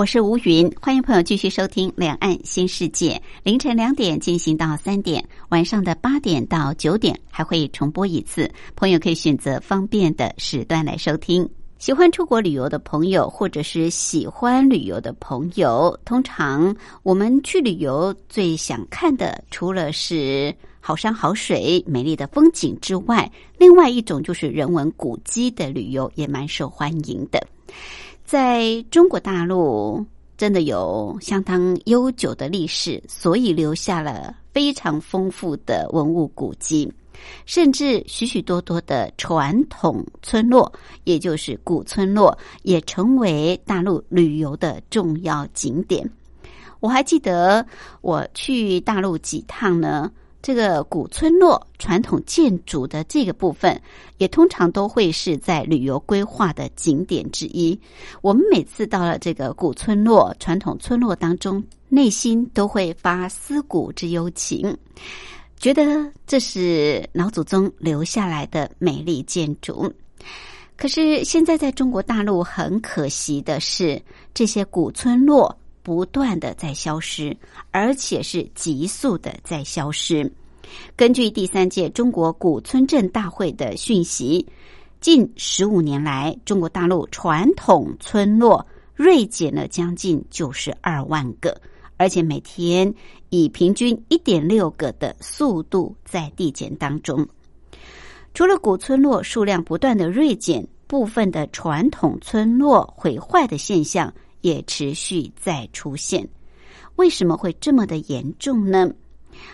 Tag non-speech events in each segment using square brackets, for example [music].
我是吴云，欢迎朋友继续收听《两岸新世界》，凌晨两点进行到三点，晚上的八点到九点还会重播一次，朋友可以选择方便的时段来收听。喜欢出国旅游的朋友，或者是喜欢旅游的朋友，通常我们去旅游最想看的，除了是好山好水、美丽的风景之外，另外一种就是人文古迹的旅游，也蛮受欢迎的。在中国大陆，真的有相当悠久的历史，所以留下了非常丰富的文物古迹，甚至许许多多的传统村落，也就是古村落，也成为大陆旅游的重要景点。我还记得我去大陆几趟呢。这个古村落传统建筑的这个部分，也通常都会是在旅游规划的景点之一。我们每次到了这个古村落、传统村落当中，内心都会发思古之幽情，觉得这是老祖宗留下来的美丽建筑。可是现在在中国大陆，很可惜的是，这些古村落。不断的在消失，而且是急速的在消失。根据第三届中国古村镇大会的讯息，近十五年来，中国大陆传统村落锐减了将近九十二万个，而且每天以平均一点六个的速度在递减当中。除了古村落数量不断的锐减，部分的传统村落毁坏的现象。也持续在出现，为什么会这么的严重呢？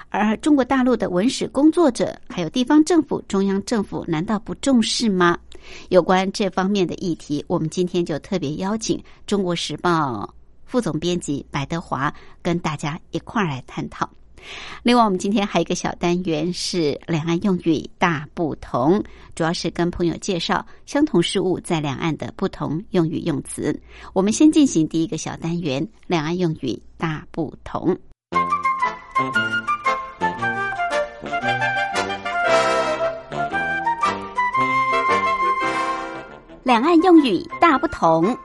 而中国大陆的文史工作者，还有地方政府、中央政府，难道不重视吗？有关这方面的议题，我们今天就特别邀请《中国时报》副总编辑白德华跟大家一块儿来探讨。另外，我们今天还有一个小单元是两岸用语大不同，主要是跟朋友介绍相同事物在两岸的不同用语用词。我们先进行第一个小单元：两岸用语大不同。两岸用语大不同。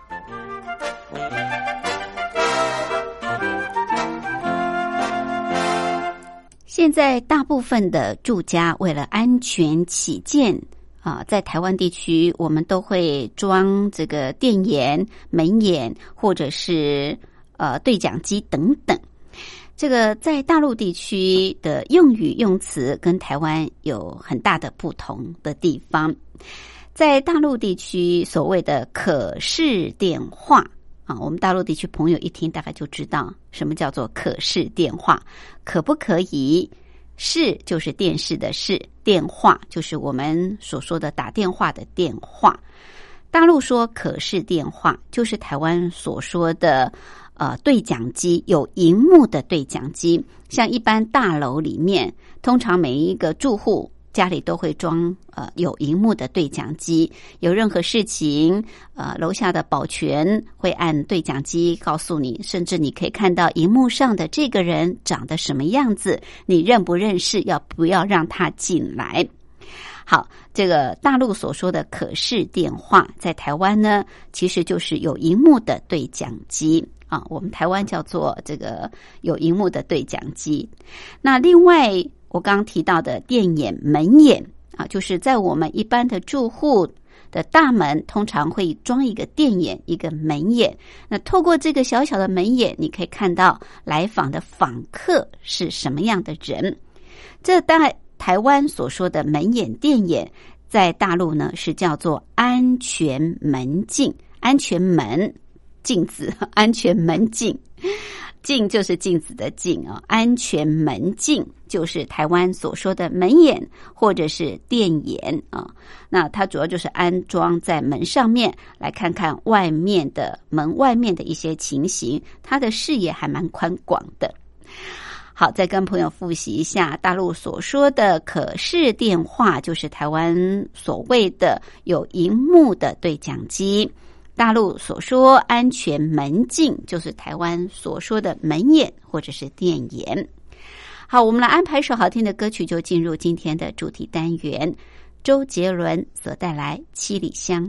现在大部分的住家为了安全起见啊，在台湾地区，我们都会装这个电眼、门眼，或者是呃对讲机等等。这个在大陆地区的用语用词跟台湾有很大的不同的地方。在大陆地区，所谓的可视电话。我们大陆地区朋友一听，大概就知道什么叫做可视电话，可不可以？视就是电视的视，电话就是我们所说的打电话的电话。大陆说可视电话，就是台湾所说的呃对讲机，有荧幕的对讲机。像一般大楼里面，通常每一个住户。家里都会装呃有荧幕的对讲机，有任何事情，呃楼下的保全会按对讲机告诉你，甚至你可以看到荧幕上的这个人长得什么样子，你认不认识？要不要让他进来？好，这个大陆所说的可视电话，在台湾呢，其实就是有荧幕的对讲机啊，我们台湾叫做这个有荧幕的对讲机。那另外。我刚提到的电眼、门眼啊，就是在我们一般的住户的大门，通常会装一个电眼、一个门眼。那透过这个小小的门眼，你可以看到来访的访客是什么样的人。这在台湾所说的门眼、电眼，在大陆呢是叫做安全门禁、安全门镜子、[laughs] 安全门镜。镜就是镜子的镜啊，安全门镜就是台湾所说的门眼或者是电眼啊。那它主要就是安装在门上面，来看看外面的门外面的一些情形，它的视野还蛮宽广的。好，再跟朋友复习一下大陆所说的可视电话，就是台湾所谓的有荧幕的对讲机。大陆所说安全门禁，就是台湾所说的门眼或者是电眼。好，我们来安排一首好听的歌曲，就进入今天的主题单元。周杰伦所带来《七里香》。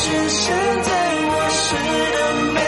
就像雨水，窗台蝴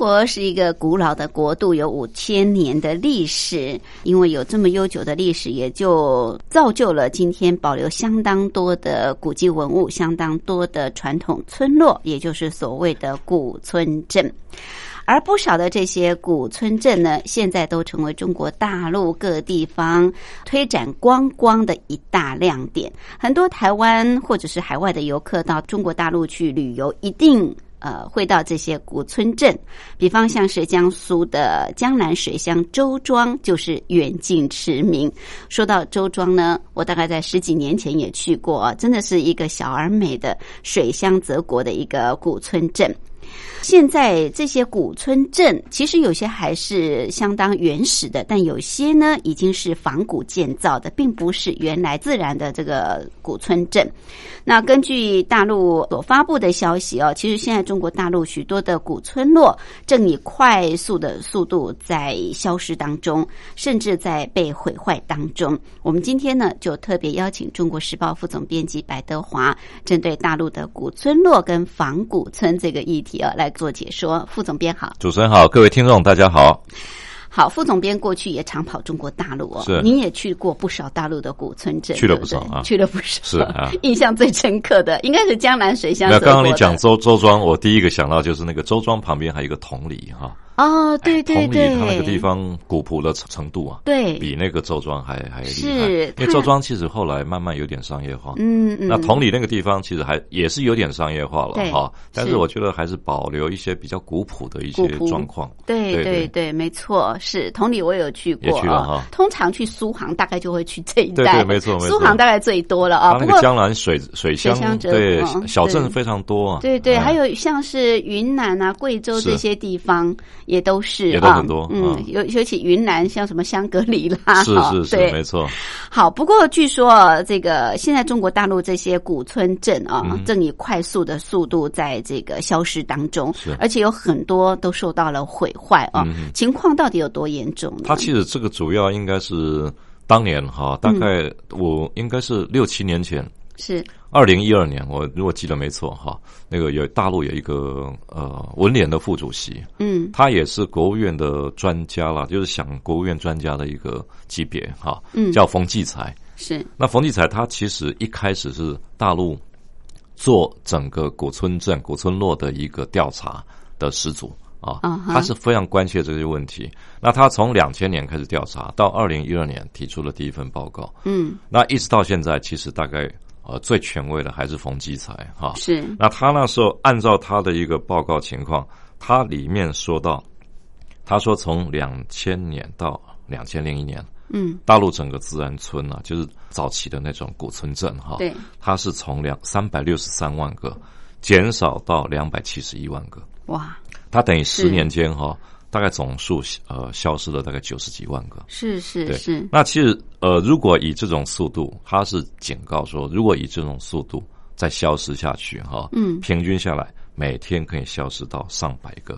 国是一个古老的国度，有五千年的历史。因为有这么悠久的历史，也就造就了今天保留相当多的古迹文物，相当多的传统村落，也就是所谓的古村镇。而不少的这些古村镇呢，现在都成为中国大陆各地方推展观光的一大亮点。很多台湾或者是海外的游客到中国大陆去旅游，一定。呃，会到这些古村镇，比方像是江苏的江南水乡周庄，就是远近驰名。说到周庄呢，我大概在十几年前也去过，真的是一个小而美的水乡泽国的一个古村镇。现在这些古村镇，其实有些还是相当原始的，但有些呢已经是仿古建造的，并不是原来自然的这个古村镇。那根据大陆所发布的消息哦，其实现在中国大陆许多的古村落正以快速的速度在消失当中，甚至在被毁坏当中。我们今天呢，就特别邀请《中国时报》副总编辑白德华，针对大陆的古村落跟仿古村这个议题啊，来做解说。副总编好，主持人好，各位听众大家好。好，副总编过去也常跑中国大陆哦，是您也去过不少大陆的古村镇，去了不少啊去了不少，是啊 [laughs] 印象最深刻的应该是江南水乡那。刚刚你讲周周庄，我第一个想到就是那个周庄旁边还有一个同里哈，哦，对对对，它那个地方古朴的程度啊，对，比那个周庄还还厉害。是因为周庄其实后来慢慢有点商业化。嗯嗯，那同里那个地方其实还也是有点商业化了对哈，但是是。我觉得还是保留一些比较古朴的一些状况。对对对没错，是。同里，我有去过也去了啊。哈。通常去苏杭，大概就会去这一带，对没错没错。苏杭大概最多了啊。不过它那个江南水水乡对嗯小镇非常多啊。对对，哎。还有像是云南啊、贵州这些地方也都是也都啊很多嗯嗯，尤尤其云南像什么香格里拉，是是是，没错。好，不过据说这个现在中国大陆这些古村镇啊，嗯正以快速的速度在这个消失当中是，而且有很多都受到了毁坏啊。嗯情况到底有多严重呢？它其实这个主要应该是当年哈，大概我应该是六七年前，是二零一二年，我如果记得没错哈，那个有大陆有一个呃文联的副主席，嗯他也是国务院的专家啦，就是想国务院专家的一个级别哈，嗯叫冯骥才。是那冯骥才他其实一开始是大陆做整个古村镇、古村落的一个调查的始祖啊他是非常关切这些问题。那他从两千年开始调查，到二零一二年提出了第一份报告，嗯那一直到现在，其实大概呃最权威的还是冯骥才哈。是。那他那时候按照他的一个报告情况，他里面说到，他说从两千年到两千零一年，嗯。大陆整个自然村啊，就是早期的那种古村镇哈，对它是从两三百六十三万个减少到两百七十一万个，哇。它等于十年间哈，大概总数呃消失了大概九十几万个。是是对是那其实呃，如果以这种速度，它是警告说，如果以这种速度再消失下去哈，嗯平均下来每天可以消失到上百个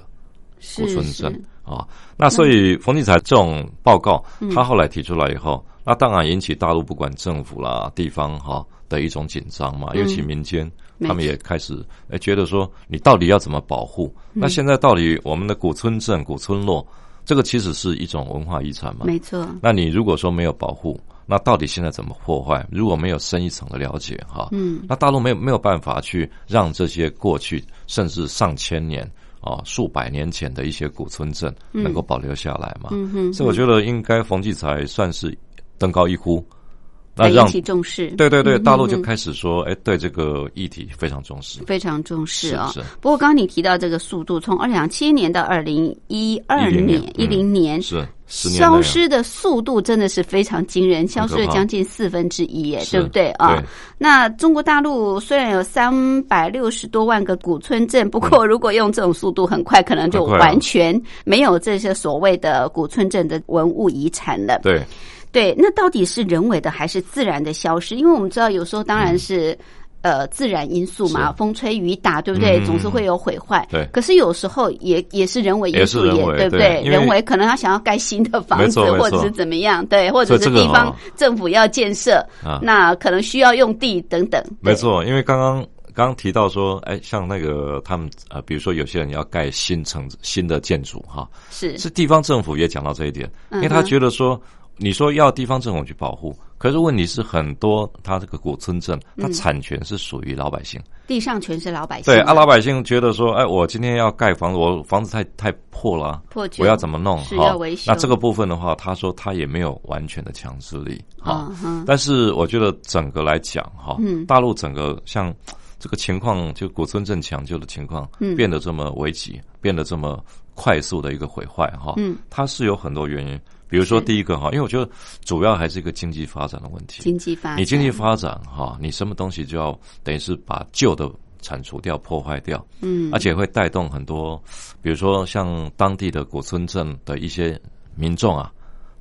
古村是是镇啊。那所以冯骥才这种报告，嗯他后来提出来以后，那当然引起大陆不管政府啦、地方哈的一种紧张嘛，尤其民间。他们也开始诶觉得说，你到底要怎么保护？嗯那现在到底我们的古村镇、古村落，这个其实是一种文化遗产嘛？没错那你如果说没有保护，那到底现在怎么破坏？如果没有深一层的了解，哈，嗯，那大陆没有没有办法去让这些过去甚至上千年啊、数百年前的一些古村镇能够保留下来嘛？嗯哼，所以我觉得应该冯骥才算是登高一呼，那来引让起重视，对对对，嗯大陆就嗯。开始说，哎，对这个议题非常重视。非常重视啊、不过刚刚你提到这个速度，从二零七年到二零一二年、一零年，是消失的速度真的是非常惊人，消失了将近四分之一，耶，是对不对啊？对。那中国大陆虽然有三百六十多万个古村镇，不过如果用这种速度，很快可能就完全没有这些所谓的古村镇的文物遗产了。对，对，那到底是人为的还是自然的消失？因为我们知道有时候当然是。呃，自然因素嘛，是风吹雨打，对不对？嗯总是会有毁坏。对可是有时候也也是人为因素，也对不对人为可能他想要盖新的房子，或者是怎么样，对，或者是地方哦政府要建设，啊那可能需要用地等等。对没，错，因为刚刚刚刚提到说，哎，像那个他们呃，比如说有些人要盖新城新的建筑哈，是是地方政府也讲到这一点，因为他觉得说，你说要地方政府去保护，可是问题是很多它这个古村镇，它嗯。产权是属于老百姓，地上全是老百姓，对啊，老百姓觉得说，哎，我今天要盖房子，我房子太太破了啊，破旧我要怎么弄？是哈要维修。那这个部分的话，他说他也没有完全的强制力啊。嗯，但是我觉得整个来讲哈，嗯。大陆整个像这个情况，就古村镇抢救的情况，嗯。变得这么危急，变得这么快速的一个毁坏哈，嗯，它是有很多原因。比如说第一个哈，因为我觉得主要还是一个经济发展的问题。经济发展，你经济发展哈，你什么东西就要等于是把旧的铲除掉、破坏掉，嗯，而且会带动很多，比如说像当地的古村镇的一些民众啊，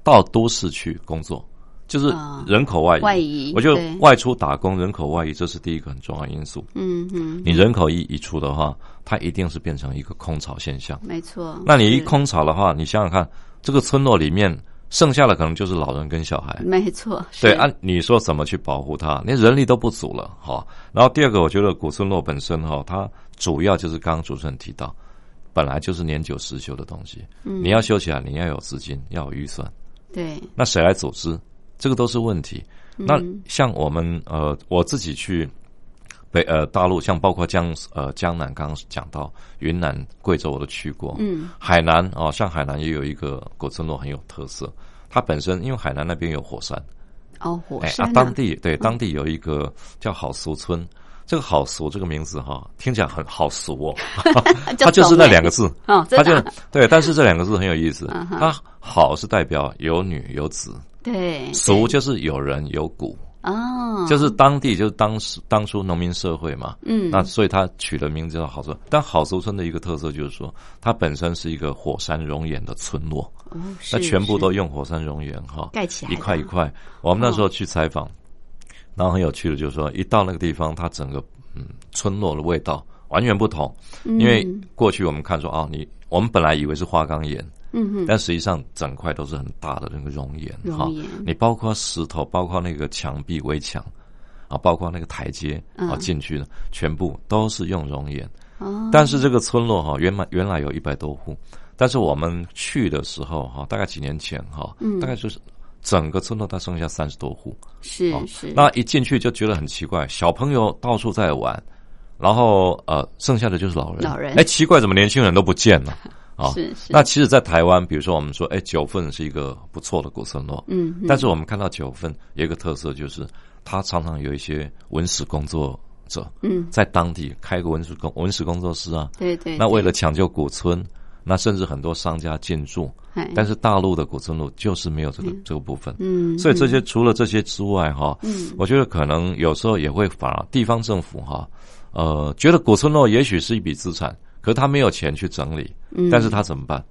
到都市去工作，就是啊人口外移。外移我觉对得外出打工、人口外移，这是第一个很重要因素。嗯嗯，你人口一移出的话，它一定是变成一个空巢现象。没错。那你一，空巢的话，你想想看，这个村落里面剩下的可能就是老人跟小孩。没错，是对，按、你说怎么去保护它？连人力都不足了，哈。然后第二个，我觉得古村落本身哈，它主要就是刚刚主持人提到，本来就是年久失修的东西。嗯你要修起来，你要有资金，要有预算，对，那谁来组织？这个都是问题。嗯那像我们呃，我自己去北呃大陆，像包括江呃江南，刚刚讲到云南、贵州，我都去过。嗯，海南哦，像海南也有一个古村落很有特色。它本身因为海南那边有火山，哦，火哎，山啊，当地对当地有一个叫好俗村，这个好俗这个名字哈，听起来很好俗哦，[laughs] 它就是那两个字，哦，它就 [laughs] 对，但是这两个字很有意思它好是代表有女有子，对，俗就是有人有谷，哦，就是当地就是当时当初农民社会嘛，嗯，那所以它取的名字叫好俗。但好俗村的一个特色就是说，它本身是一个火山熔岩的村落，哦，那全部都用火山熔岩哈盖起来一块一块。我们那时候去采访，然后很有趣的就是说，一到那个地方，它整个嗯村落的味道完全不同，因为过去我们看说啊，你我们本来以为是花岗岩。嗯哼，但实际上，整块都是很大的那个熔岩哈。你包括石头，包括那个墙壁、围墙啊，包括那个台阶啊嗯进去的，全部都是用熔岩。哦，但是这个村落哈，原来原来有一百多户，但是我们去的时候哈，大概几年前哈，嗯大概就是整个村落它剩下三十多户。哦是是，那一进去就觉得很奇怪，小朋友到处在玩，然后呃，剩下的就是老人。老人哎，奇怪，怎么年轻人都不见了？啊、是是，那其实，在台湾，比如说我们说，哎，九份是一个不错的古村落，嗯，嗯。但是我们看到九份有一个特色，就是它常常有一些文史工作者嗯，在当地开个文史工文史工作室啊。对对，那为了抢救古村，那甚至很多商家进驻，哎。但是大陆的古村落就是没有这个这个部分。嗯，所以这些除了这些之外，哈，嗯。我觉得可能有时候也会反而地方政府哈，呃，觉得古村落也许是一笔资产，可是他没有钱去整理，嗯。但是他怎么办？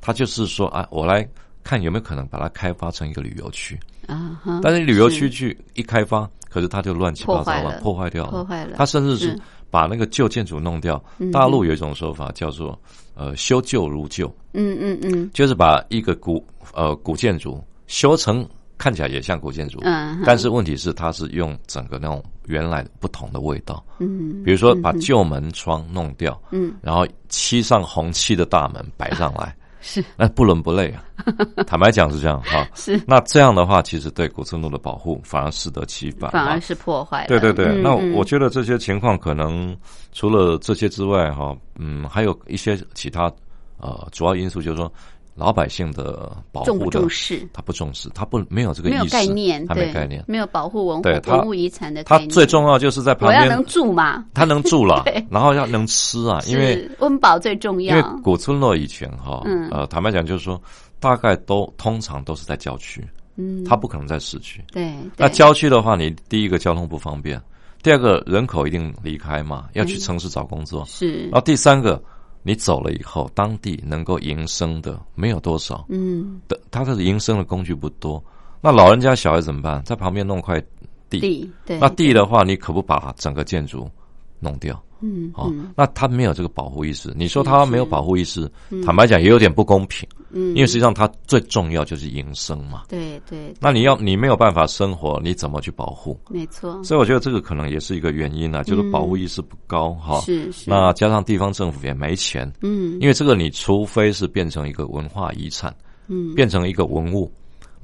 他就是说啊，我来看有没有可能把它开发成一个旅游区，啊，但是旅游区去一开发，可是它就乱七八糟了，破坏掉了，破坏了。他甚至是是把那个旧建筑弄掉。嗯。大陆有一种说法叫做呃修旧如旧，嗯嗯嗯。就是把一个古呃古建筑修成看起来也像古建筑，嗯，但是问题是它是用整个那种原来不同的味道，嗯，比如说把旧门窗弄掉，嗯。然后漆上红漆的大门摆上来，[laughs] 是。那不伦不类啊。[laughs] 坦白讲是这样哈。是，那这样的话，其实对古村落的保护反而适得其反，反而是破坏。对对对，嗯那嗯。我觉得这些情况可能除了这些之外哈，嗯，还有一些其他呃主要因素，就是说老百姓的保护的重视？他不重视，他不没有这个意识，没有概念，没概念。没有保护文物对他文物遗产的概他。最重要就是在旁边我要能，住嘛，他能住了，[laughs] 然后要能吃啊，因为温饱最重要因为要。古村落以前哈，嗯呃，坦白讲就是说，大概都通常都是在郊区，嗯，他不可能在市区。对，那郊区的话，你第一个交通不方便，第二个人口一定离开嘛，要去城市找工作，是然后第三个，你走了以后，当地能够营生的没有多少，嗯的他的营生的工具不多。那老人家小孩怎么办？在旁边弄块地，地对那地的话，你可不把整个建筑弄掉？嗯哦，嗯那他没有这个保护意识。你说他没有保护意识，嗯坦白讲也有点不公平，嗯，因为实际上他最重要就是营生嘛。对对，那你要你没有办法生活，你怎么去保护？没错，所以我觉得这个可能也是一个原因啊，就是保护意识不高哈。嗯是是那加上地方政府也没钱，嗯因为这个你除非是变成一个文化遗产，嗯，变成一个文物，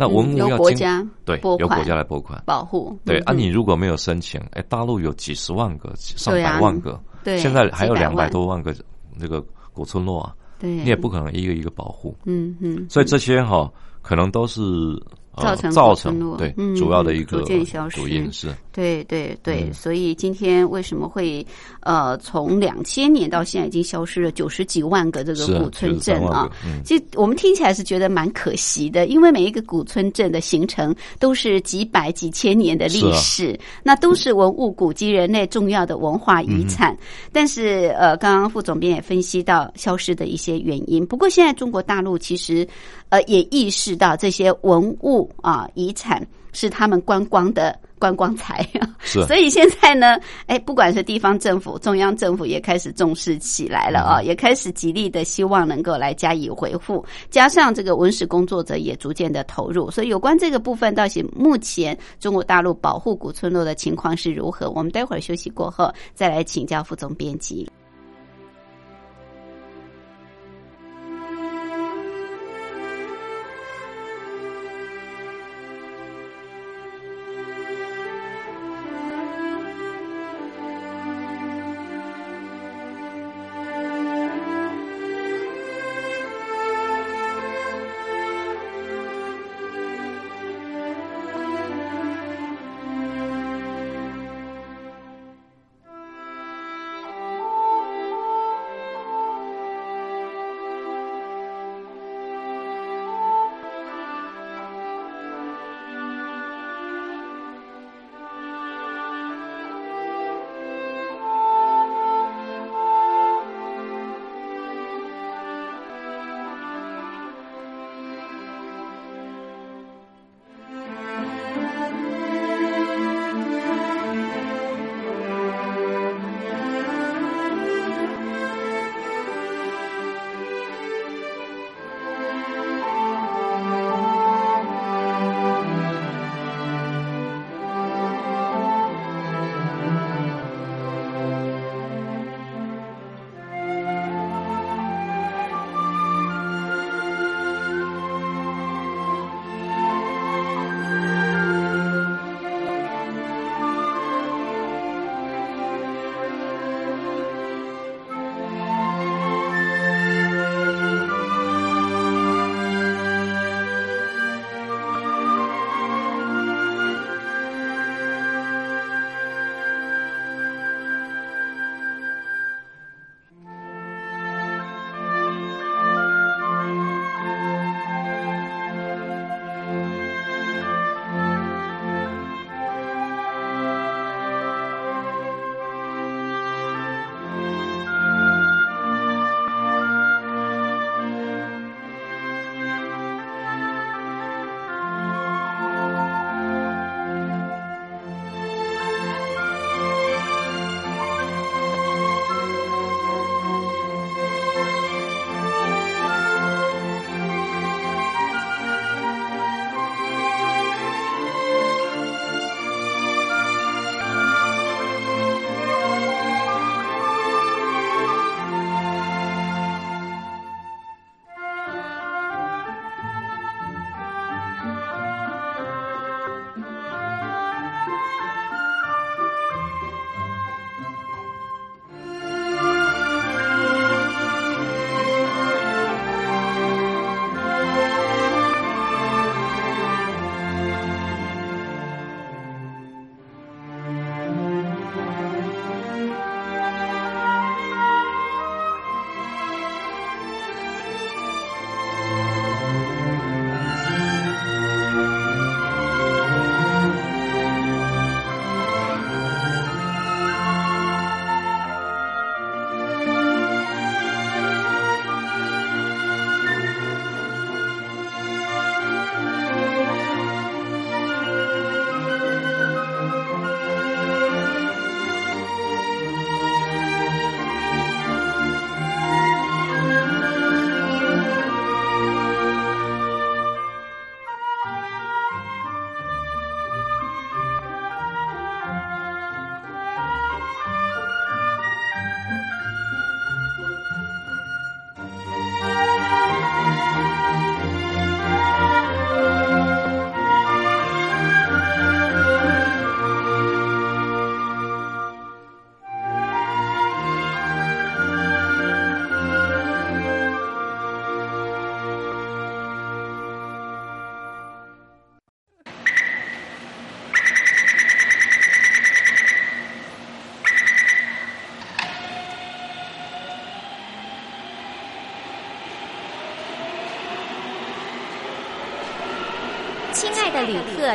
那文物要经国家对由国家来拨款。保护。对啊，嗯。你如果没有申请，哎，大陆有几十万个、上百万个，对现在还有两百多万个那个古村落啊，对，你也不可能一个一个保护，嗯嗯，所以这些哈可能都是呃造成造成对嗯主要的一个逐渐消失主因是对对对，嗯所以今天为什么会呃从两千年到现在已经消失了九十几万个这个古村镇啊其实我们听起来是觉得蛮可惜的，因为每一个古村镇的形成都是几百几千年的历史，那都是文物古迹人类重要的文化遗嗯产。但是呃，刚刚副总编也分析到消失的一些原因。不过现在中国大陆其实呃也意识到这些文物啊遗产是他们观光的观光财。是 [laughs] 所以现在呢，哎，不管是地方政府、中央政府也开始重视起来了啊、也开始极力的希望能够来加以回复，加上这个文史工作者也逐渐的投入，所以有关这个部分，到现目前中国大陆保护古村落的情况是如何？我们待会儿休息过后再来请教副总编辑。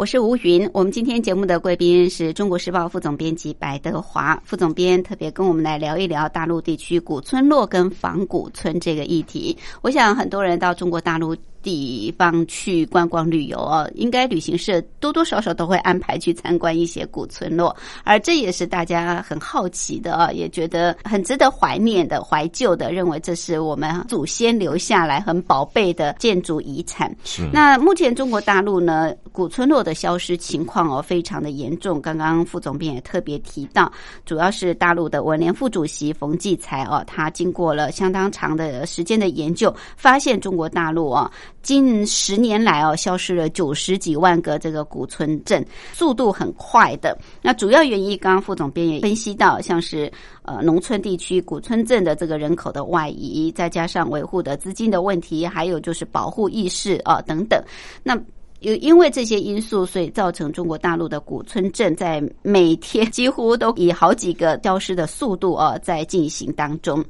我是吴云，我们今天节目的贵宾是中国时报副总编辑白德华副总编，特别跟我们来聊一聊大陆地区古村落跟仿古村这个议题。我想很多人到中国大陆。地方去观光旅游哦，应该旅行社多多少少都会安排去参观一些古村落，而这也是大家很好奇的啊，也觉得很值得怀念的、怀旧的，认为这是我们祖先留下来很宝贝的建筑遗产。是。那目前中国大陆呢，古村落的消失情况哦，非常的严重。刚刚副总编也特别提到，主要是大陆的文联副主席冯骥才哦，他经过了相当长的时间的研究，发现中国大陆啊。近十年来哦，消失了九十几万个这个古村镇，速度很快的。那主要原因，刚刚副总编也分析到，像是呃农村地区古村镇的这个人口的外移，再加上维护的资金的问题，还有就是保护意识啊等等。那有因为这些因素，所以造成中国大陆的古村镇在每天 [laughs] 几乎都以好几个消失的速度啊在进行当中。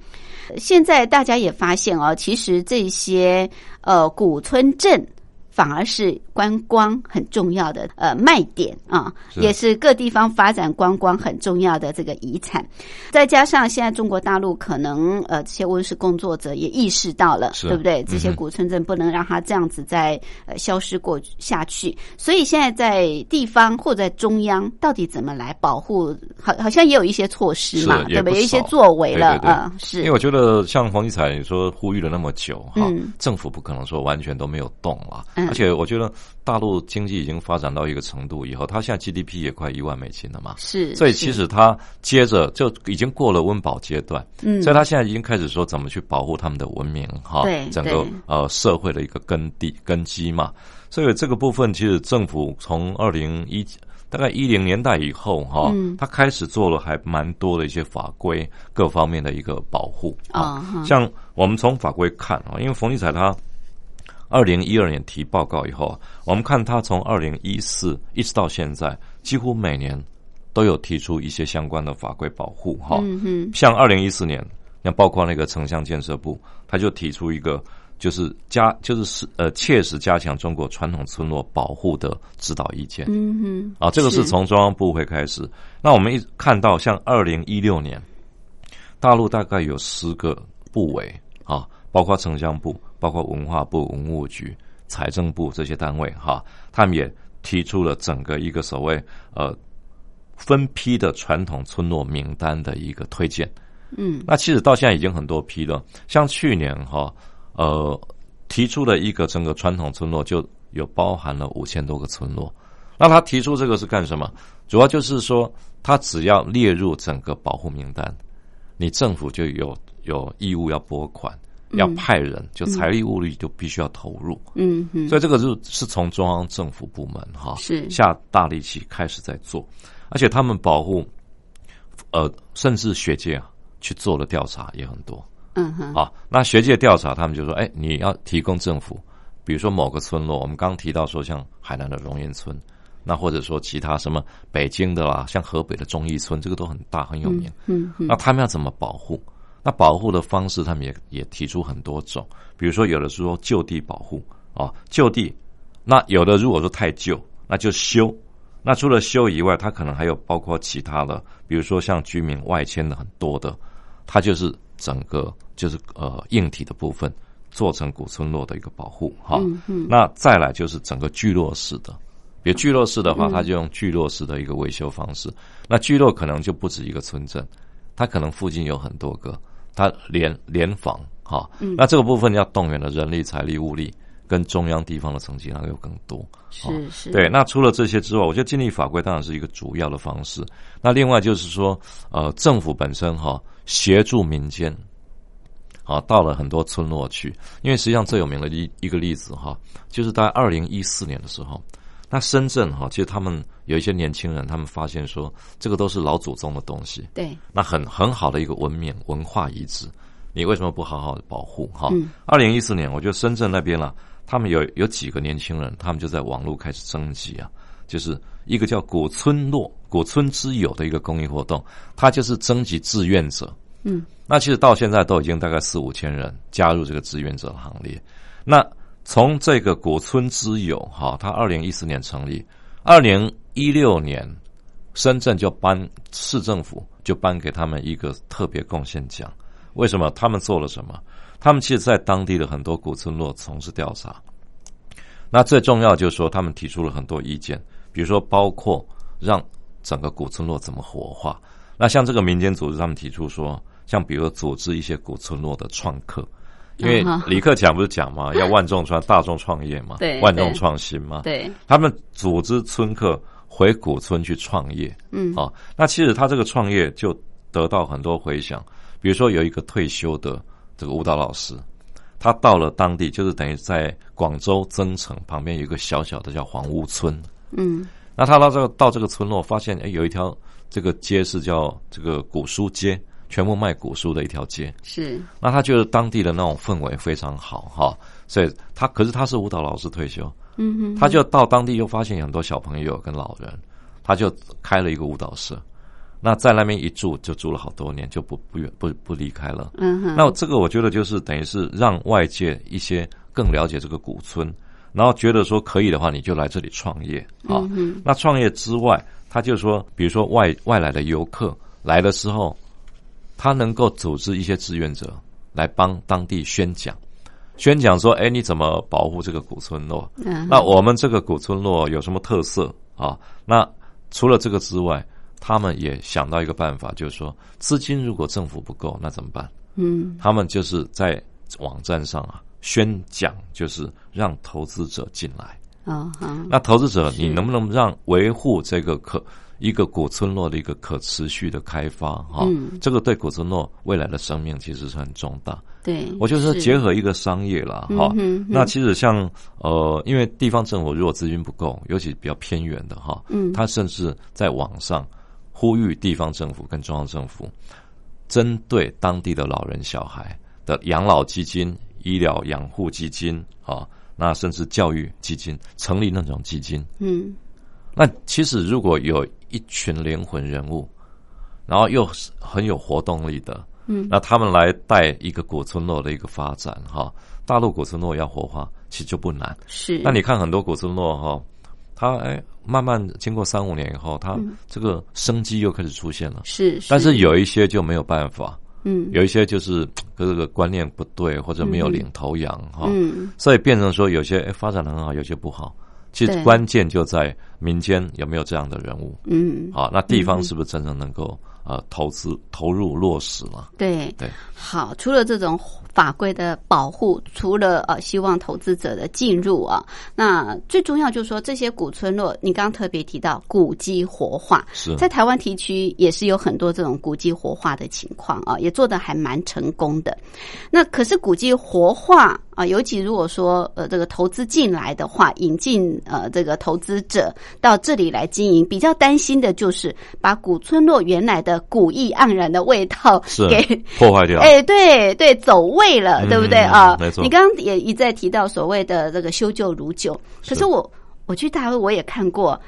现在大家也发现啊，其实这些呃古村镇反而是。观光很重要的呃卖点啊，也是各地方发展观光很重要的这个遗产。再加上现在中国大陆可能呃这些温室工作者也意识到了，对不对？这些古村镇不能让它这样子再呃消失过下去。所以现在在地方或在中央，到底怎么来保护？好，好像也有一些措施嘛，对吧？有一些作为了啊。是，因为我觉得像黄奇才说呼吁了那么久哈，政府不可能说完全都没有动了，而且我觉得。大陆经济已经发展到一个程度以后，它现在 GDP 也快一万美金了嘛？是，所以其实它接着就已经过了温饱阶段，嗯，所以它现在已经开始说怎么去保护他们的文明哈，对，整个呃社会的一个根地根基嘛。所以这个部分其实政府从二零一大概一零年代以后哈，嗯，他开始做了还蛮多的一些法规各方面的一个保护啊，像我们从法规看啊，因为冯立彩他。二零一二年提报告以后，我们看他从二零一四一直到现在，几乎每年都有提出一些相关的法规保护。哈，像二零一四年，那包括那个城乡建设部，他就提出一个就是加就是是呃切实加强中国传统村落保护的指导意见。嗯哼，啊，这个是从中央部会开始。那我们一看到像二零一六年，大陆大概有十个部委啊，包括城乡部。包括文化部、文物局、财政部这些单位，哈，他们也提出了整个一个所谓呃分批的传统村落名单的一个推荐。嗯，那其实到现在已经很多批了，像去年哈呃提出的一个整个传统村落就有包含了五千多个村落。那他提出这个是干什么？主要就是说，他只要列入整个保护名单，你政府就有有义务要拨款。要派人，就财力物力就必须要投入。嗯嗯，所以这个是是从中央政府部门哈是下大力气开始在做，而且他们保护，呃，甚至学界啊去做了调查也很多。嗯哼，啊，那学界调查他们就说，哎，你要提供政府，比如说某个村落，我们刚提到说像海南的荣岩村，那或者说其他什么北京的啦，像河北的忠义村，这个都很大很有名。嗯嗯，那他们要怎么保护？那保护的方式，他们也也提出很多种，比如说有的是说就地保护啊，就地；那有的如果说太旧，那就修。那除了修以外，它可能还有包括其他的，比如说像居民外迁的很多的，它就是整个就是呃硬体的部分做成古村落的一个保护哈。那再来就是整个聚落式的，比如聚落式的话，它就用聚落式的一个维修方式。那聚落可能就不止一个村镇，它可能附近有很多个。它联联防哈，那这个部分要动员的人力、财力、物力，跟中央、地方的层级那有更多。是是，对。那除了这些之外，我觉得建立法规当然是一个主要的方式。那另外就是说，呃，政府本身哈协助民间，啊，到了很多村落去。因为实际上最有名的一一个例子哈，就是在二零一四年的时候，那深圳哈，其实他们有一些年轻人，他们发现说，这个都是老祖宗的东西，对，那很很好的一个文明文化遗址，你为什么不好好的保护？哈嗯，二零一四年，我觉得深圳那边了，他们有有几个年轻人，他们就在网络开始征集啊，就是一个叫“古村落”“古村之友”的一个公益活动，它就是征集志愿者。嗯，那其实到现在都已经大概四五千人加入这个志愿者行列。那从这个古村之友哈，它二零一四年成立，二零一六年深圳就颁市政府就颁给他们一个特别贡献奖。为什么？他们做了什么？他们其实，在当地的很多古村落从事调查。那最重要就是说，他们提出了很多意见，比如说包括让整个古村落怎么活化。那像这个民间组织，他们提出说，像比如组织一些古村落的创客，因为李克强不是讲嘛，要万众创大众创业嘛，对万众创新嘛，对，他们组织村客回古村去创业，嗯，啊，那其实他这个创业就得到很多回响，比如说有一个退休的这个舞蹈老师，他到了当地，就是等于在广州增城旁边有一个小小的叫黄屋村，嗯。那他到这个到这个村落，发现哎有一条这个街是叫这个古书街，全部卖古书的一条街，是，那他觉得当地的那种氛围非常好哈，所以他可是他是舞蹈老师退休，嗯哼，他就到当地又发现很多小朋友跟老人，他就开了一个舞蹈社。那在那边一住就住了好多年，就不不远不不离开了。嗯哼，那这个我觉得就是等于是让外界一些更了解这个古村，然后觉得说可以的话，你就来这里创业啊。嗯那创业之外，他就说，比如说外外来的游客来的时候，他能够组织一些志愿者来帮当地宣讲，宣讲说，哎，你怎么保护这个古村落？嗯，那我们这个古村落有什么特色啊？那除了这个之外，他们也想到一个办法，就是说，资金如果政府不够，那怎么办？嗯他们就是在网站上啊宣讲，就是让投资者进来。哦好，那投资者，你能不能让维护这个可一个古村落的一个可持续的开发？哈、嗯这个对古村落未来的生命其实是很重大。对，我觉得说是结合一个商业啦，哈、那其实像呃，因为地方政府如果资金不够，尤其比较偏远的哈，嗯他甚至在网上呼吁地方政府跟中央政府，针对当地的老人小孩的养老基金、医疗养护基金啊，那甚至教育基金，成立那种基金。嗯那其实如果有一群灵魂人物，然后又是很有活动力的，嗯。那他们来带一个古村落的一个发展哈，大陆古村落要活化其实就不难。是，那你看很多古村落哈，它哎慢慢经过三五年以后，它嗯。这个生机又开始出现了。是，但是有一些就没有办法，嗯。有一些就是这个观念不对，或者没有领头羊哈，嗯。所以变成说有些哎发展的很好，有些不好。其实对关键就在民间有没有这样的人物嗯，啊？那地方是不是真正能够呃投资投入落实了？对对，好，除了这种法规的保护，除了呃希望投资者的进入啊，那最重要就是说这些古村落，你刚刚特别提到古迹活化，是在台湾地区也是有很多这种古迹活化的情况啊，也做得还蛮成功的。那可是古迹活化啊，尤其如果说呃这个投资进来的话，引进呃这个投资者到这里来经营，比较担心的就是把古村落原来的古意盎然的味道是给 [laughs] 破坏掉。哎，对对，走位了，嗯对不对啊？没错你刚刚也一再提到所谓的这个修旧如旧，可是我我去大陆我也看过。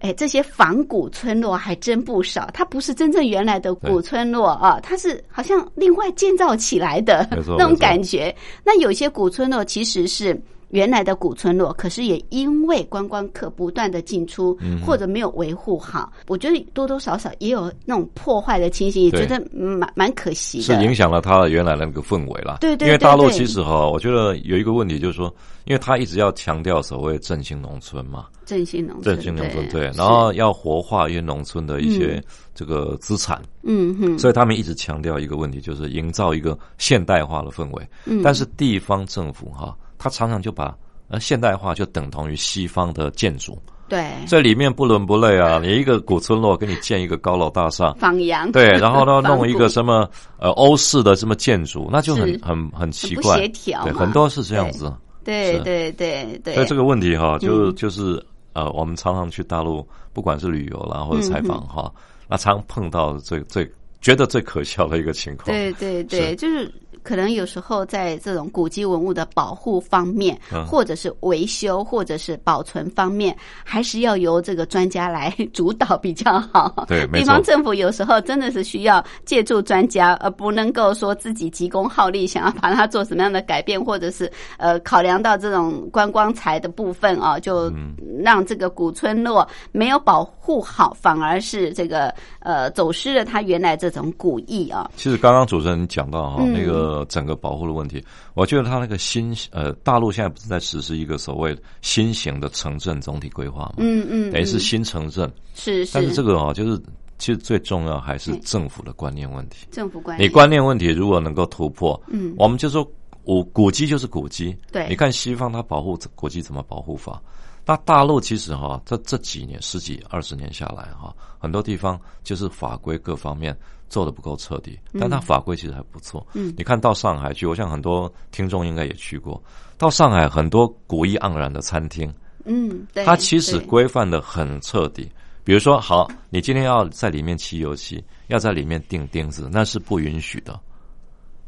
哎，这些仿古村落还真不少，它不是真正原来的古村落啊，它是好像另外建造起来的那种感觉。那有些古村落其实是原来的古村落，可是也因为观光客不断的进出，嗯或者没有维护好，我觉得多多少少也有那种破坏的情形，也对觉得嗯蛮蛮可惜是。影响了它原来的那个氛围啦。对对因为大陆其实哈，我觉得有一个问题就是说，因为他一直要强调所谓振兴农村嘛，振兴农村，振兴农村对，然后要活化一些农村的一些这个资产，嗯哼，所以他们一直强调一个问题，就是营造一个现代化的氛围。嗯。但是地方政府哈，他常常就把呃现代化就等同于西方的建筑，对，这里面不伦不类啊！你一个古村落给你建一个高楼大厦，放羊。对，然后呢 [laughs] 弄一个什么呃欧式的什么建筑，那就很很很奇怪，协调对，很多是这样子。对。是。对对对，所以这个问题哈，就嗯。就是呃，我们常常去大陆，不管是旅游啦或者采访嗯。哈，那常碰到最最觉得最可笑的一个情况。对对对，是。就是可能有时候在这种古迹文物的保护方面，嗯或者是维修，或者是保存方面，还是要由这个专家来主导比较好。对没地方政府有时候真的是需要借助专家，而不能够说自己急功好利，想要把它做什么样的改变，或者是呃考量到这种观光财的部分啊，就嗯让这个古村落没有保护好，反而是这个呃走失了它原来这种古意啊。其实刚刚主持人讲到哈、嗯那个整个保护的问题，我觉得他那个新呃，大陆现在不是在实施一个所谓新型的城镇总体规划嘛，嗯嗯，等于是嗯。新城镇，是是，但是这个啊，就是其实最重要还是嗯政府的观念问题。政府关你观念问题如果能够突破，嗯。我们就说古古迹就是古迹。对。你看西方它保护古迹怎么保护法？那大陆其实哈，这这几年十几二十年下来哈，很多地方就是法规各方面做的不够彻底，但它法规其实还不错。嗯你看到上海去，我想很多听众应该也去过，到上海很多古意盎然的餐厅，嗯，对，它其实对规范的很彻底。比如说，好，你今天要在里面漆油漆，要在里面钉钉子，那是不允许的。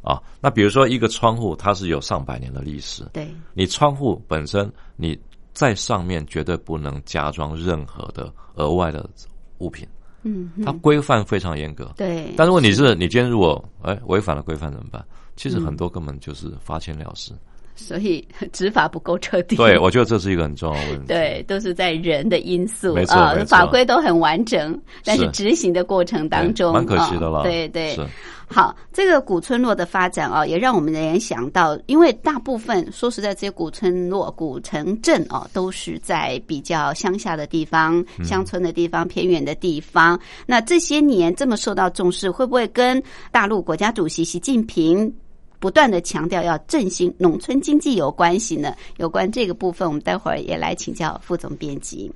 啊，那比如说一个窗户，它是有上百年的历史，对你窗户本身你在上面绝对不能加装任何的额外的物品，嗯它规范非常严格。对，但是问题是你今天如果哎违反了规范怎么办？其实很多根本就是罚钱了事。所以 [laughs] 执法不够彻底。对，我觉得这是一个很重要的问题。对，都是在人的因素啊法规都很完整，但是是执行的过程当中，对蛮可惜的啊了。对对，好，这个古村落的发展啊，也让我们联想到，因为大部分说实在，这些古村落、古城镇哦、都是在比较乡下的地方、嗯乡村的地方、偏远的地方。那这些年这么受到重视，会不会跟大陆国家主席习近平？不断的强调要振兴农村经济有关系呢？有关这个部分，我们待会儿也来请教副总编辑。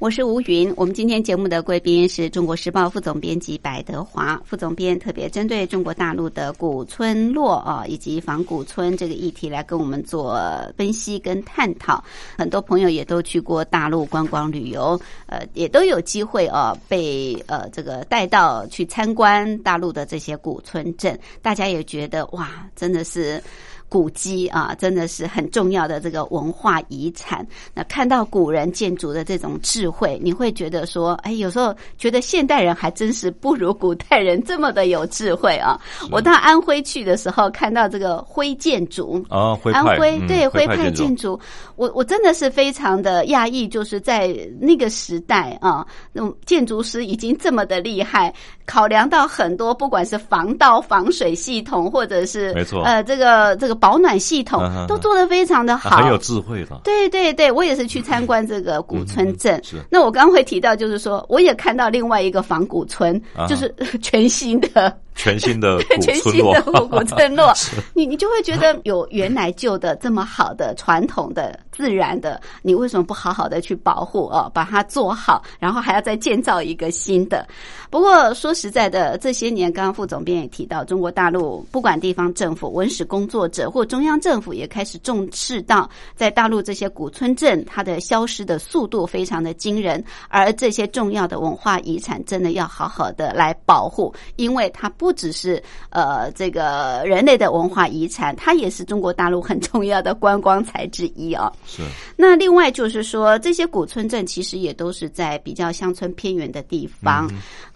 我是吴云，我们今天节目的贵宾是中国时报副总编辑白德华副总编，特别针对中国大陆的古村落啊以及仿古村这个议题来跟我们做分析跟探讨。很多朋友也都去过大陆观光旅游，呃，也都有机会啊被呃这个带到去参观大陆的这些古村镇，大家也觉得哇，真的是。古迹啊，真的是很重要的这个文化遗产。那看到古人建筑的这种智慧，你会觉得说，哎，有时候觉得现代人还真是不如古代人这么的有智慧啊！我到安徽去的时候，看到这个徽建筑啊，安徽对徽派建筑，我我真的是非常的讶异，就是在那个时代啊，那种建筑师已经这么的厉害，考量到很多，不管是防盗防水系统，或者是没错，呃，这个这个。保暖系统都做得非常的好，很有智慧的。对对对，我也是去参观这个古村镇。是，那我刚刚会提到，就是说，我也看到另外一个仿古村，就是全新的。全新的 [laughs] 全新的古村落，[laughs] 你你就会觉得有原来旧的这么好的传统的自然的，你为什么不好好的去保护哦，把它做好，然后还要再建造一个新的？不过说实在的，这些年，刚刚副总编也提到，中国大陆不管地方政府、文史工作者或中央政府，也开始重视到在大陆这些古村镇，它的消失的速度非常的惊人，而这些重要的文化遗产，真的要好好的来保护，因为它不。只是呃这个人类的文化遗产，它也是中国大陆很重要的观光财之一啊。是。那另外就是说，这些古村镇其实也都是在比较乡村偏远的地方。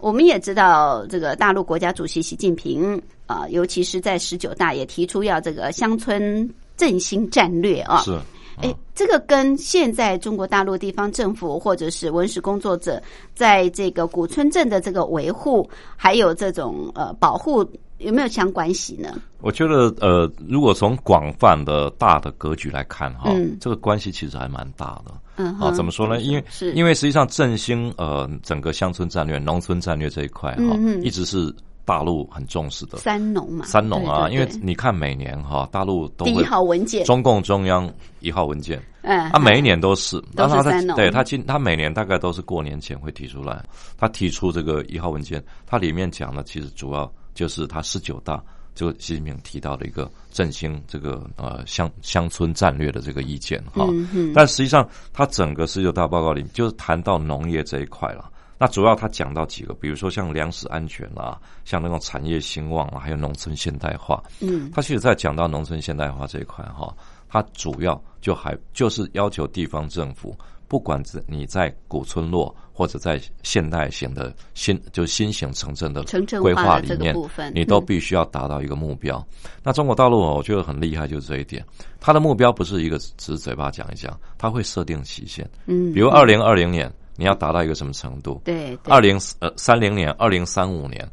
我们也知道，这个大陆国家主席习近平啊，尤其是在十九大也提出要这个乡村振兴战略啊。是。哎，这个跟现在中国大陆地方政府或者是文史工作者在这个古村镇的这个维护，还有这种呃保护，有没有强关系呢？我觉得呃，如果从广泛的大的格局来看哈，这个关系其实还蛮大的。嗯，啊，怎么说呢？因为是。因为实际上振兴呃整个乡村战略、农村战略这一块哈，一直是。大陆很重视的。三农嘛，三农啊，因为你看每年哈，大陆都第一号文件，中共中央一号文件，嗯，他每一年都是，都是三农，对他今他每年大概都是过年前会提出来，他提出这个一号文件，它里面讲的其实主要就是他十九大就习近平提到的一个振兴这个呃乡乡村战略的这个意见哈，但实际上他整个十九大报告里就是谈到农业这一块了。那主要他讲到几个，比如说像粮食安全啦，像那种产业兴旺啊，还有农村现代化。嗯，他其实在讲到农村现代化这一块哈，他主要就还就是要求地方政府，不管是你在古村落或者在现代型的新就新型城镇的规划里面，你都必须要达到一个目标。那中国大陆我觉得很厉害，就是这一点，它的目标不是一个只是嘴巴讲一讲，它会设定期限。嗯，比如二零二零年。你要达到一个什么程度？对，二零呃三零年、二零三五年，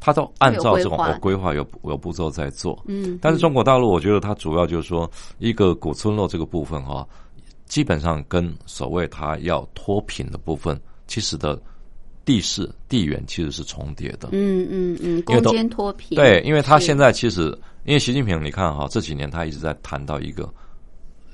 他都按照这种规划有有步骤在做。嗯，但是中国大陆，我觉得它主要就是说，一个古村落这个部分哈，基本上跟所谓它要脱贫的部分，其实的地势地缘其实是重叠的。嗯嗯嗯，攻坚脱贫，对，因为他现在其实，因为习近平，你看哈，这几年他一直在谈到一个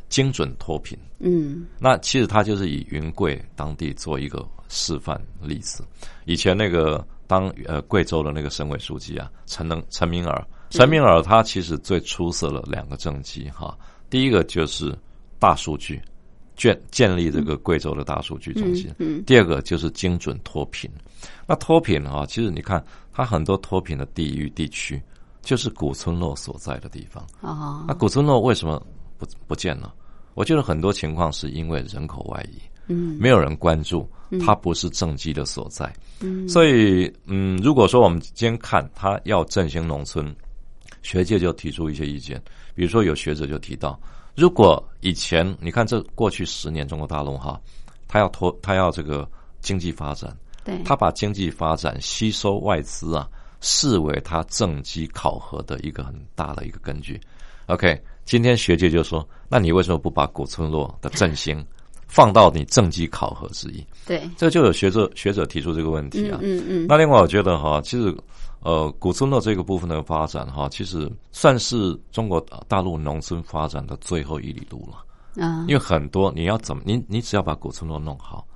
精准脱贫。嗯那其实他就是以云贵当地做一个示范例子。以前那个当呃贵州的那个省委书记啊，陈能陈明尔，陈明尔他其实最出色的两个政绩哈，第一个就是大数据，建建立这个贵州的大数据中心。嗯第二个就是精准脱贫。那脱贫啊，其实你看，它很多脱贫的地域地区，就是古村落所在的地方。哦那古村落为什么不不见了？我觉得很多情况是因为人口外移，嗯没有人关注，它不是政绩的所在。嗯所以，嗯，如果说我们今天看它要振兴农村，学界就提出一些意见，比如说有学者就提到，如果以前你看这过去十年中国大陆哈，他要拖他要这个经济发展，对，他把经济发展吸收外资啊，视为他政绩考核的一个很大的一个根据。OK，今天学界就说，那你为什么不把古村落的振兴 [laughs] 放到你政绩考核之一？对，这就有学者学者提出这个问题嗯啊。嗯嗯，那另外，我觉得哈，其实呃，古村落这个部分的发展哈，其实算是中国大陆农村发展的最后一里路了。啊，因为很多你要怎么，你你只要把古村落弄好，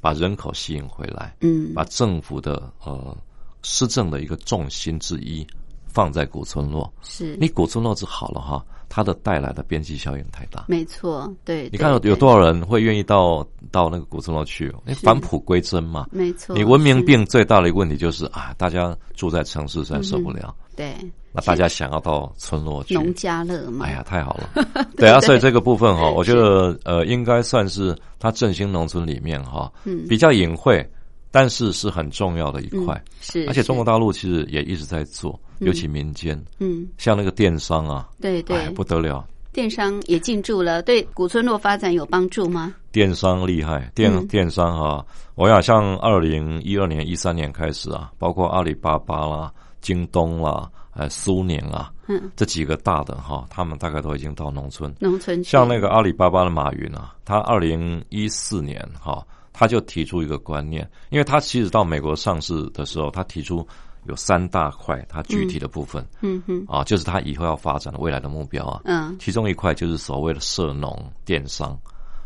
把人口吸引回来，嗯。把政府的呃施政的一个重心之一放在古村落，是。你古村落是好了哈，它的带来的边际效应太大。没错，对，你看有有多少人会愿意到到那个古村落去？你返璞归真嘛。没错，你文明病最大的一个问题就是啊，大家住在城市实在受不了，对，那大家想要到村落去。农家乐嘛，哎呀，太好了！[laughs] 对啊，所以这个部分哈，我觉得呃，应该算是它振兴农村里面哈，嗯比较隐晦，但是是很重要的一块。嗯是，而且中国大陆其实也一直在做，尤其民间，嗯，像那个电商啊，对对哎，，不得了，电商也进驻了，对古村落发展有帮助吗？电商厉害，电、嗯电商哈、我想像二零一二年、一三年开始啊，包括阿里巴巴啦、京东啦、呃苏宁啊，嗯，这几个大的哈、他们大概都已经到农村。农村去像那个阿里巴巴的马云啊，他二零一四年哈、他就提出一个观念，因为他其实到美国上市的时候，他提出有三大块，它具体的部分、嗯哼，啊，就是它以后要发展的未来的目标啊。嗯，其中一块就是所谓的涉农电商，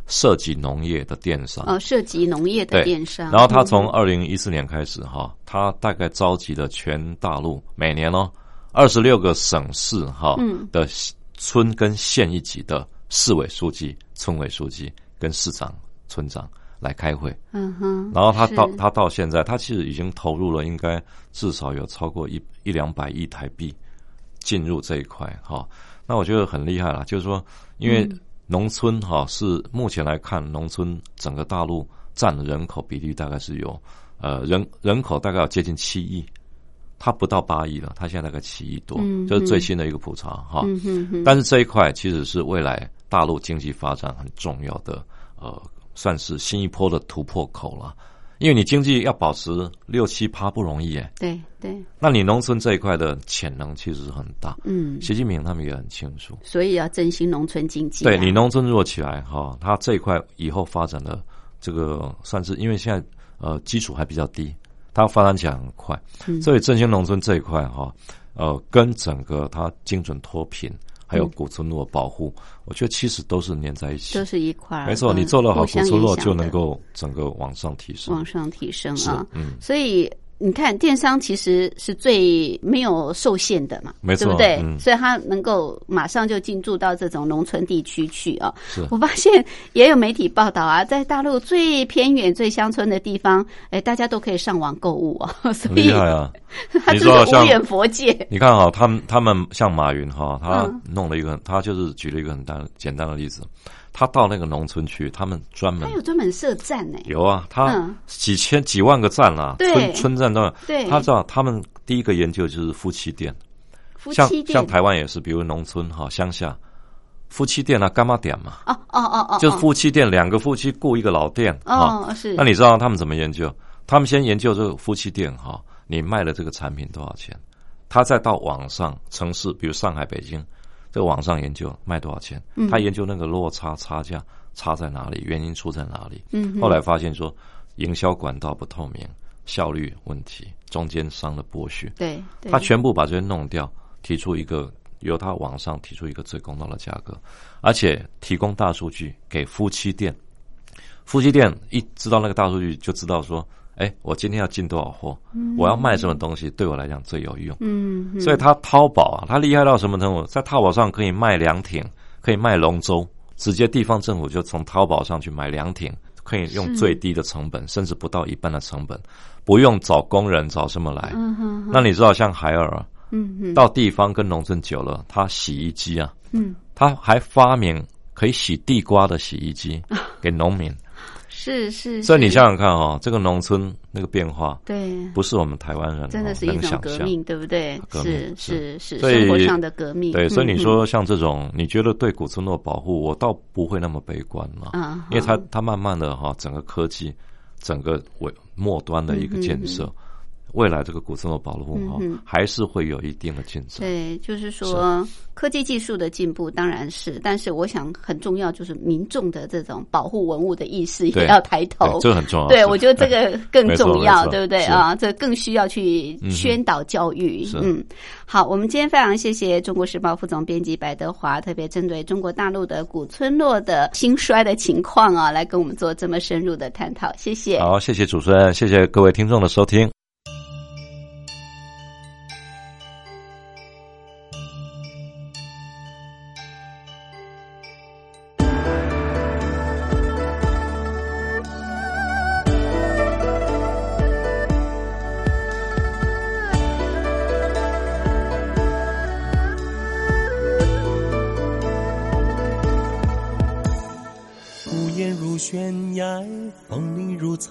涉及农业的电商。哦，涉及农业的电商，然后他嗯从二零一四年开始哈，他大概召集了全大陆每年哦二十六个省市哈嗯的村跟县一级的市委书记、村委书记跟市长、村长来开会。嗯哼，然后他到他到现在，他其实已经投入了应该至少有超过一一两百亿台币进入这一块哈。那我觉得很厉害了，就是说，因为嗯农村哈是目前来看，农村整个大陆占的人口比例大概是有呃人人口大概有接近七亿，它不到八亿了，它现在大概七亿多，嗯就是最新的一个普查哈。嗯但是这一块其实是未来大陆经济发展很重要的，呃，算是新一波的突破口了。因为你经济要保持六七趴不容易哎，对对，那你农村这一块的潜能其实是很大。嗯，习近平他们也很清楚，所以要振兴农村经济啊，对你农村弱起来哈，它这一块以后发展的这个算是因为现在呃基础还比较低，它发展起来很快，嗯。所以振兴农村这一块哈，呃，跟整个它精准脱贫还有嗯古村落保护，我觉得其实都是连在一起都。是一块儿，没错，嗯你做了好，古村落就能够整个往上提升往。上提升啊，，嗯，所以。你看，电商其实是最没有受限的嘛，没错对不对？嗯所以它能够马上就进驻到这种农村地区去啊。是我发现也有媒体报道啊，在大陆最偏远、最乡村的地方，哎，大家都可以上网购物啊，[laughs] 所以厉害啊！[laughs] 他是无远佛界。你看哈，他们他们像马云哈，他嗯弄了一个，他就是举了一个很单简单的例子，他到那个农村去，他们专门他有专门设站呢，有啊，他嗯。几千几万个站啦、对。村村站都有。对。他知道他们第一个研究就是夫妻店，像夫妻店。像台湾也是，比如农村哈乡下，夫妻店啊干妈点嘛，哦哦哦哦，就是夫妻店，两个夫妻雇一个老店啊。哦是。那你知道他们怎么研究？他们先研究这个夫妻店哈，你卖的这个产品多少钱，他再到网上城市，比如上海、北京，这个网上研究卖多少钱，嗯。他研究那个落差差价差在哪里，原因出在哪里。后来发现说，营销管道不透明，效率问题、中间商的剥削，对，对他全部把这些弄掉，提出一个由他网上提出一个最公道的价格，而且提供大数据给夫妻店，夫妻店一知道那个大数据，就知道说，哎，我今天要进多少货，我要卖什么东西，对我来讲最有用。嗯，嗯所以他淘宝啊，他厉害到什么程度？在淘宝上可以卖凉亭，可以卖龙舟，直接地方政府就从淘宝上去买凉亭，可以用最低的成本，甚至不到一半的成本，不用找工人找什么来。嗯哼哼那你知道像海尔啊，嗯嗯到地方跟农村久了，他洗衣机啊，嗯，他还发明可以洗地瓜的洗衣机 [laughs] 给农民。是是，所以你想想看哦，这个农村那个变化，对，不是我们台湾人哦真的是一种。革命，对不对？是是是生活上的革命。对，所以你嗯说像这种，你觉得对古村落保护，我倒不会那么悲观了，嗯因为它它慢慢的哈，整个科技，整个尾末端的一个建设，未来这个古村落保护哈嗯，还是会有一定的进展。对，就是说科技技术的进步当然是，但是我想很重要就是民众的这种保护文物的意识也要抬头，。这个很重要。对，我觉得这个更 [laughs] 重要，对不对啊？这更需要去宣导教育。是嗯，好，我们今天非常谢谢《中国时报》副总编辑白德华，特别针对中国大陆的古村落的兴衰的情况啊，来跟我们做这么深入的探讨。谢谢。好，谢谢主持人，谢谢各位听众的收听。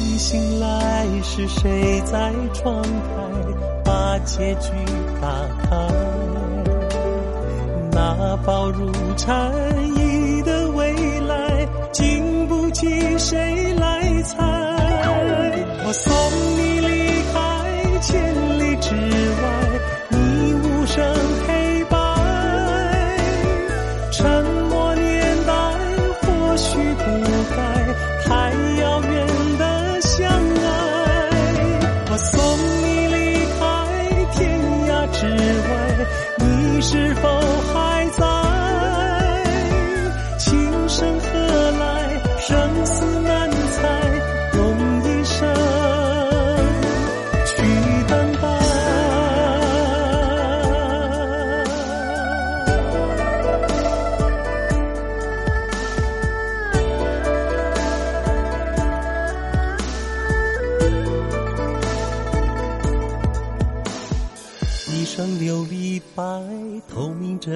梦醒来，是谁在窗台把结局打开？那薄如蝉翼的未来，经不起谁来猜。我送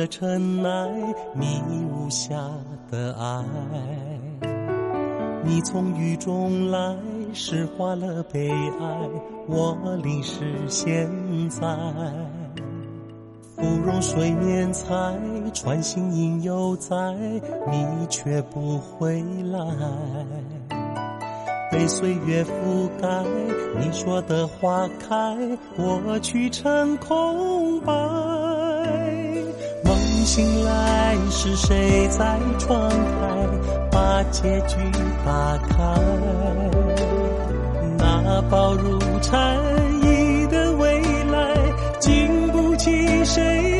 尘埃，你无瑕的爱。你从雨中来，诗化了悲哀，我淋湿现在。芙蓉水面采，穿行影犹在，你却不回来。被岁月覆盖，你说的花开，我去成空白。醒来，是谁在窗台把结局打开？那薄如蝉翼的未来，经不起谁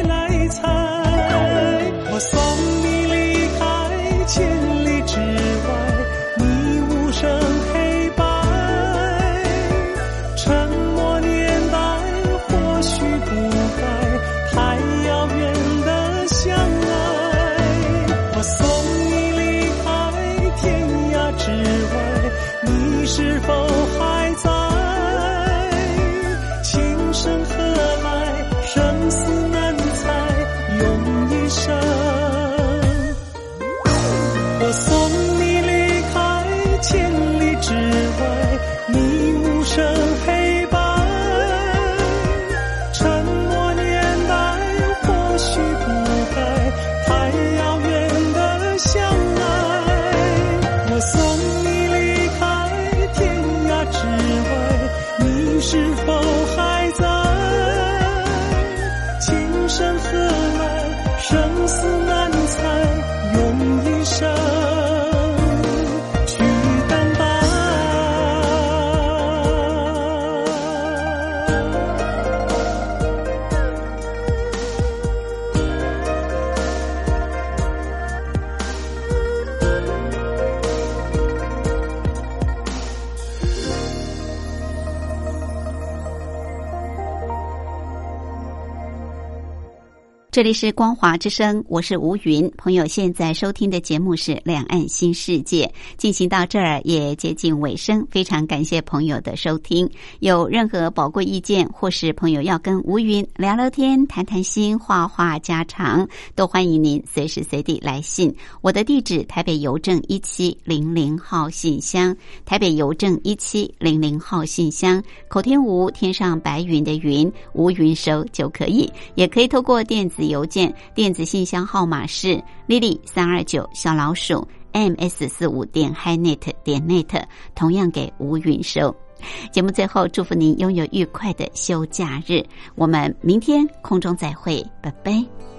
这里是光华之声，我是吴云。朋友现在收听的节目是《两岸新世界》，进行到这儿也接近尾声，非常感谢朋友的收听。有任何宝贵意见，或是朋友要跟吴云聊聊天、谈谈心、话话家常，都欢迎您随时随地来信。我的地址：台北邮政一七零零号信箱，台北邮政一七零零号信箱。口天吴，天上白云的云，吴云收就可以，也可以透过电子。邮件电子信箱号码是 lily 三二九小老鼠 ms 四五点 hinet 点 net，同样给吴允收。节目最后，祝福您拥有愉快的休假日。我们明天空中再会，拜拜。